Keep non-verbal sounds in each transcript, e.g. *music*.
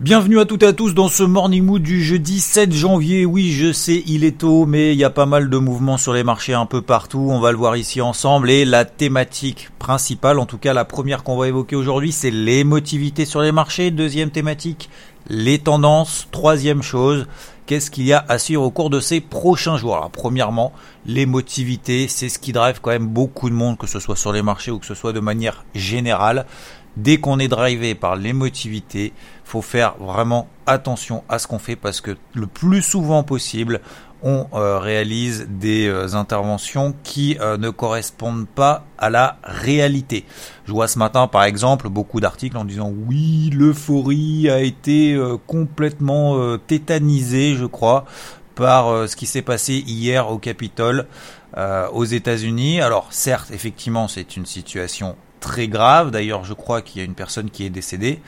Bienvenue à toutes et à tous dans ce Morning Mood du jeudi 7 janvier. Oui, je sais, il est tôt, mais il y a pas mal de mouvements sur les marchés un peu partout. On va le voir ici ensemble. Et la thématique principale, en tout cas la première qu'on va évoquer aujourd'hui, c'est l'émotivité sur les marchés. Deuxième thématique, les tendances. Troisième chose, qu'est-ce qu'il y a à suivre au cours de ces prochains jours Premièrement, l'émotivité, c'est ce qui drive quand même beaucoup de monde, que ce soit sur les marchés ou que ce soit de manière générale. Dès qu'on est drivé par l'émotivité, faut faire vraiment attention à ce qu'on fait parce que le plus souvent possible, on euh, réalise des euh, interventions qui euh, ne correspondent pas à la réalité. Je vois ce matin par exemple beaucoup d'articles en disant oui l'euphorie a été complètement tétanisée je crois par ce qui s'est passé hier au Capitole aux États-Unis. Alors certes effectivement c'est une situation très grave. D'ailleurs, je crois qu'il y a une personne qui est décédée.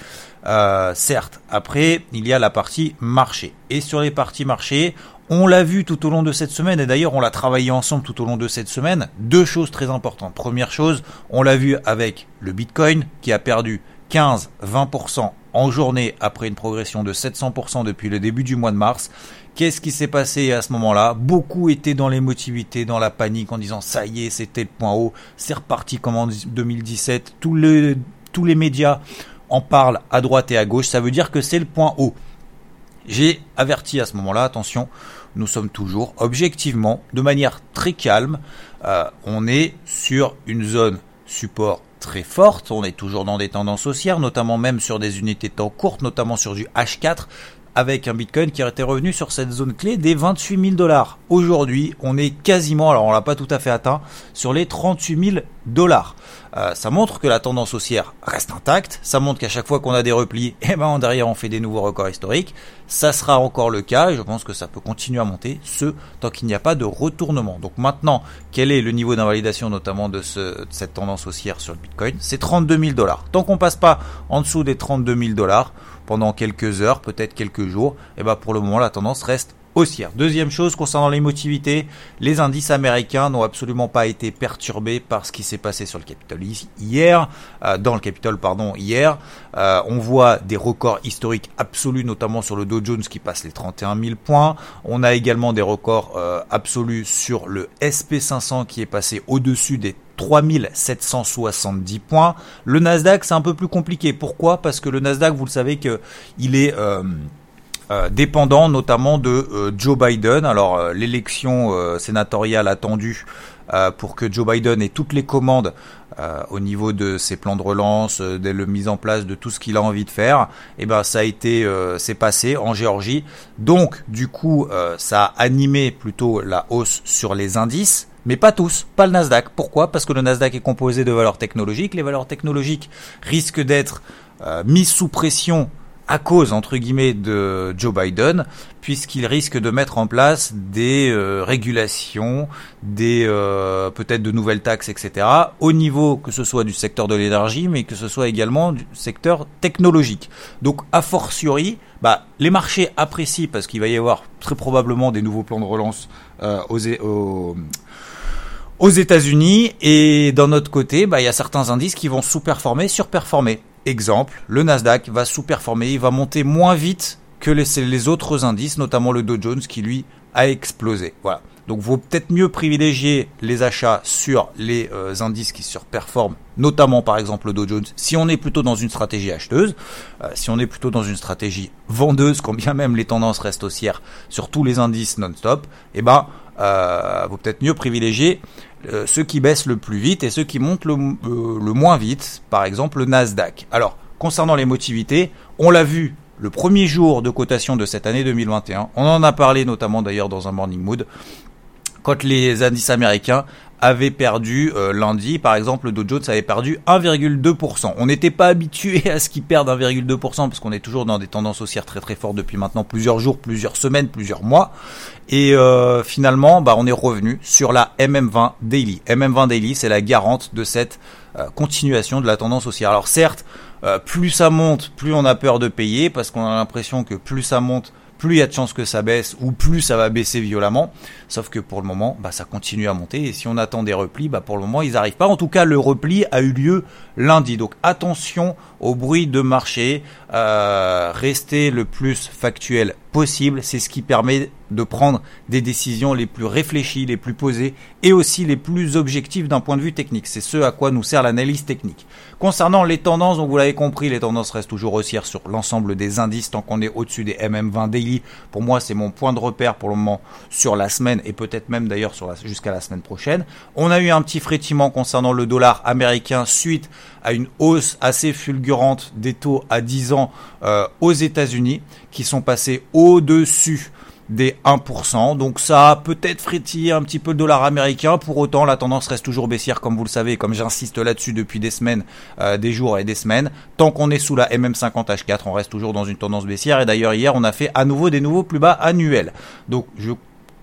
Certes, après, il y a la partie marché. Et sur les parties marché, on l'a vu tout au long de cette semaine, et d'ailleurs on l'a travaillé ensemble tout au long de cette semaine, deux choses très importantes. Première chose, on l'a vu avec le Bitcoin qui a perdu 15-20% en journée après une progression de 700% depuis le début du mois de mars. Qu'est-ce qui s'est passé à ce moment-là? Beaucoup étaient dans l'émotivité, dans la panique, en disant ça y est, c'était le point haut, c'est reparti comme en 2017. Tous les, tous les médias en parlent à droite et à gauche. Ça veut dire que c'est le point haut. J'ai averti à ce moment-là, attention, nous sommes toujours objectivement, de manière très calme, euh, on est sur une zone support très forte, on est toujours dans des tendances haussières, notamment même sur des unités de temps courtes, notamment sur du H4 avec un Bitcoin qui été revenu sur cette zone clé des 28 000 dollars. Aujourd'hui, on est quasiment, alors on l'a pas tout à fait atteint, sur les 38 000 dollars. Euh, ça montre que la tendance haussière reste intacte. Ça montre qu'à chaque fois qu'on a des replis, *laughs* eh ben derrière on fait des nouveaux records historiques. Ça sera encore le cas et je pense que ça peut continuer à monter, ce tant qu'il n'y a pas de retournement. Donc maintenant, quel est le niveau d'invalidation notamment de cette tendance haussière sur le Bitcoin? C'est 32 000 dollars. Tant qu'on passe pas en dessous des 32 000 dollars, pendant quelques heures, peut-être quelques jours, et ben pour le moment la tendance reste Deuxième chose concernant l'émotivité, les indices américains n'ont absolument pas été perturbés par ce qui s'est passé sur le Capitole hier, euh, dans le Capitole pardon hier. Euh, on voit des records historiques absolus, notamment sur le Dow Jones qui passe les 31 000 points. On a également des records euh, absolus sur le SP500 qui est passé au-dessus des 3770 points. Le Nasdaq, c'est un peu plus compliqué. Pourquoi? Parce que le Nasdaq, vous le savez que il est euh, euh, dépendant notamment de euh, Joe Biden. Alors l'élection sénatoriale attendue pour que Joe Biden ait toutes les commandes au niveau de ses plans de relance, de la mise en place de tout ce qu'il a envie de faire, et eh ben ça a passé en Géorgie. Donc du coup, ça a animé plutôt la hausse sur les indices mais pas tous, pas le Nasdaq. Pourquoi? Parce que le Nasdaq est composé de valeurs technologiques. Les valeurs technologiques risquent d'être euh, mises sous pression à cause, entre guillemets, de Joe Biden, puisqu'il risque de mettre en place des euh, régulations, des euh, peut-être de nouvelles taxes, etc., au niveau que ce soit du secteur de l'énergie, mais que ce soit également du secteur technologique. Donc, a fortiori, bah, les marchés apprécient, parce qu'il va y avoir très probablement des nouveaux plans de relance aux, aux aux États-Unis et d'un autre côté, bah, il y a certains indices qui vont sous-performer, surperformer. Exemple, le Nasdaq va sous-performer, il va monter moins vite que les, autres indices, notamment le Dow Jones qui lui a explosé. Voilà. Donc, vaut peut-être mieux privilégier les achats sur les euh, indices qui surperforment, notamment par exemple le Dow Jones, si on est plutôt dans une stratégie acheteuse. Euh, si on est plutôt dans une stratégie vendeuse, quand bien même les tendances restent haussières sur tous les indices non-stop, eh ben, euh, vaut peut-être mieux privilégier euh, ceux qui baissent le plus vite et ceux qui montent le, euh, le moins vite, par exemple le Nasdaq. Alors, concernant les motivités, on l'a vu le premier jour de cotation de cette année 2021, on en a parlé notamment d'ailleurs dans un Morning Mood, quand les indices américains avait perdu euh, lundi. Par exemple, le Dow Jones avait perdu 1,2%. On n'était pas habitué *laughs* à ce qu'il perde 1,2% parce qu'on est toujours dans des tendances haussières très très fortes depuis maintenant plusieurs jours, plusieurs semaines, plusieurs mois. Et euh, finalement, bah, on est revenu sur la MM20 Daily. MM20 Daily, c'est la garante de cette euh, continuation de la tendance haussière. Alors certes, plus ça monte, plus on a peur de payer parce qu'on a l'impression que plus ça monte, plus il y a de chances que ça baisse ou plus ça va baisser violemment. Sauf que pour le moment, bah, ça continue à monter et si on attend des replis, bah, pour le moment ils n'arrivent pas. En tout cas, le repli a eu lieu lundi. Donc attention au bruit de marché, euh, restez le plus factuel possible. C'est ce qui permet de prendre des décisions les plus réfléchies, les plus posées et aussi les plus objectives d'un point de vue technique. C'est ce à quoi nous sert l'analyse technique. Concernant les tendances, donc vous l'avez compris, les tendances restent toujours haussières sur l'ensemble des indices tant qu'on est au-dessus des MM20 daily. Pour moi, c'est mon point de repère pour le moment sur la semaine et peut-être même d'ailleurs jusqu'à la semaine prochaine. On a eu un petit frétiment concernant le dollar américain suite à une hausse assez fulgurante des taux à 10 ans euh, aux États-Unis qui sont passés au-dessus des 1%. Donc ça a peut-être frétillé un petit peu le dollar américain. Pour autant, la tendance reste toujours baissière, comme vous le savez, comme j'insiste là-dessus depuis des semaines, euh, des jours et des semaines. Tant qu'on est sous la MM50H4, on reste toujours dans une tendance baissière. Et d'ailleurs, hier, on a fait à nouveau des nouveaux plus bas annuels. Donc je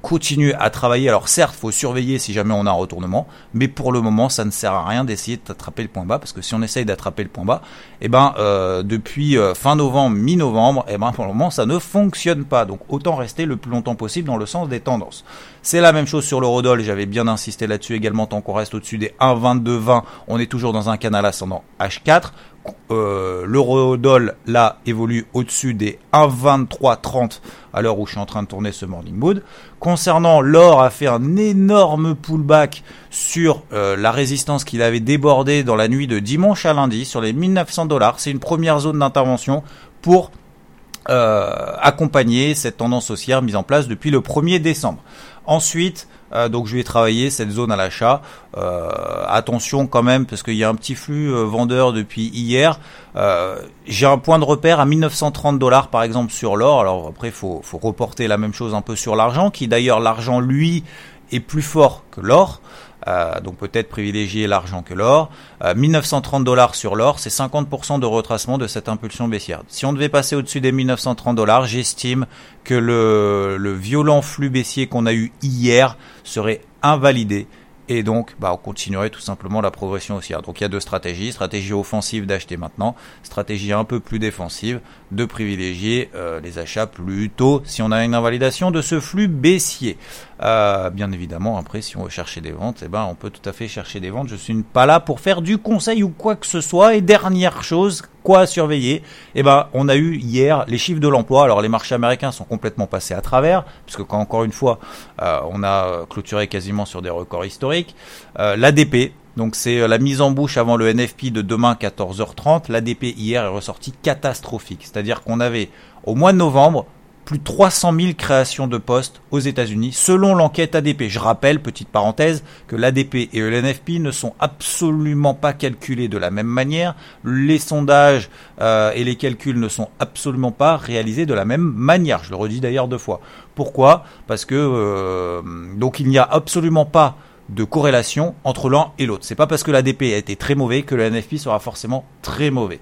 continuer à travailler. Alors certes, faut surveiller si jamais on a un retournement, mais pour le moment, ça ne sert à rien d'essayer d'attraper le point bas, parce que si on essaye d'attraper le point bas, eh ben euh, depuis euh, fin novembre, mi-novembre, eh ben pour le moment, ça ne fonctionne pas. Donc autant rester le plus longtemps possible dans le sens des tendances. C'est la même chose sur l'eurodoll, j'avais bien insisté là-dessus également, tant qu'on reste au-dessus des 1,2220, on est toujours dans un canal ascendant H4. Euh, l'eurodoll là évolue au-dessus des 1,2330 à l'heure où je suis en train de tourner ce morning mood. Concernant l'or, a fait un énorme pullback sur euh, la résistance qu'il avait débordé dans la nuit de dimanche à lundi sur les 1900 dollars. C'est une première zone d'intervention pour euh, accompagner cette tendance haussière mise en place depuis le 1er décembre. Ensuite, euh, donc je vais travailler cette zone à l'achat. Euh, attention quand même parce qu'il y a un petit flux euh, vendeur depuis hier. J'ai un point de repère à 1930 dollars par exemple sur l'or. Alors après faut, faut reporter la même chose un peu sur l'argent qui d'ailleurs l'argent lui est plus fort que l'or. Euh, donc peut-être privilégier l'argent que l'or. 1930 dollars sur l'or, c'est 50% de retracement de cette impulsion baissière. Si on devait passer au-dessus des 1930 dollars, j'estime que le, le violent flux baissier qu'on a eu hier serait invalidé et donc, bah, on continuerait tout simplement la progression haussière. Donc il y a deux stratégies. Stratégie offensive d'acheter maintenant, stratégie un peu plus défensive de privilégier euh, les achats plus tôt si on a une invalidation de ce flux baissier. Euh, bien évidemment, après, si on veut chercher des ventes, eh ben, on peut tout à fait chercher des ventes. Je suis pas là pour faire du conseil ou quoi que ce soit. Et dernière chose, quoi surveiller? Eh ben, on a eu hier les chiffres de l'emploi. Alors, les marchés américains sont complètement passés à travers, puisque quand encore une fois, euh, on a clôturé quasiment sur des records historiques. Euh, L'ADP, donc c'est la mise en bouche avant le NFP de demain 14h30. L'ADP hier est ressorti catastrophique. C'est-à-dire qu'on avait au mois de novembre plus de 300 000 créations de postes aux États-Unis, selon l'enquête ADP. Je rappelle, petite parenthèse, que l'ADP et le NFP ne sont absolument pas calculés de la même manière. Les sondages euh, et les calculs ne sont absolument pas réalisés de la même manière. Je le redis d'ailleurs deux fois. Pourquoi? Parce que euh, donc il n'y a absolument pas de corrélation entre l'un et l'autre. C'est pas parce que l'ADP a été très mauvais que le sera forcément très mauvais.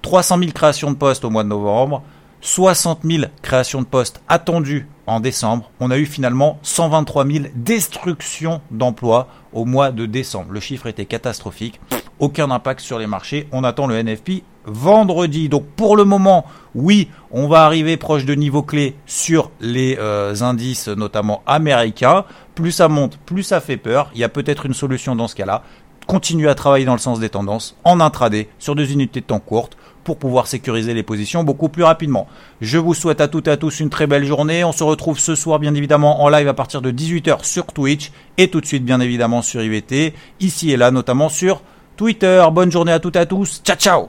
300 000 créations de postes au mois de novembre, 60 000 créations de postes attendues en décembre. On a eu finalement 123 000 destructions d'emplois au mois de décembre. Le chiffre était catastrophique. Aucun impact sur les marchés. On attend le NFP vendredi. Donc pour le moment, oui, on va arriver proche de niveau clé sur les euh, indices, notamment américains. Plus ça monte, plus ça fait peur. Il y a peut-être une solution dans ce cas-là. Continuer à travailler dans le sens des tendances en intraday sur des unités de temps courtes pour pouvoir sécuriser les positions beaucoup plus rapidement. Je vous souhaite à toutes et à tous une très belle journée. On se retrouve ce soir bien évidemment en live à partir de 18h sur Twitch et tout de suite bien évidemment sur IVT, ici et là notamment sur Twitter. Bonne journée à toutes et à tous. Ciao ciao.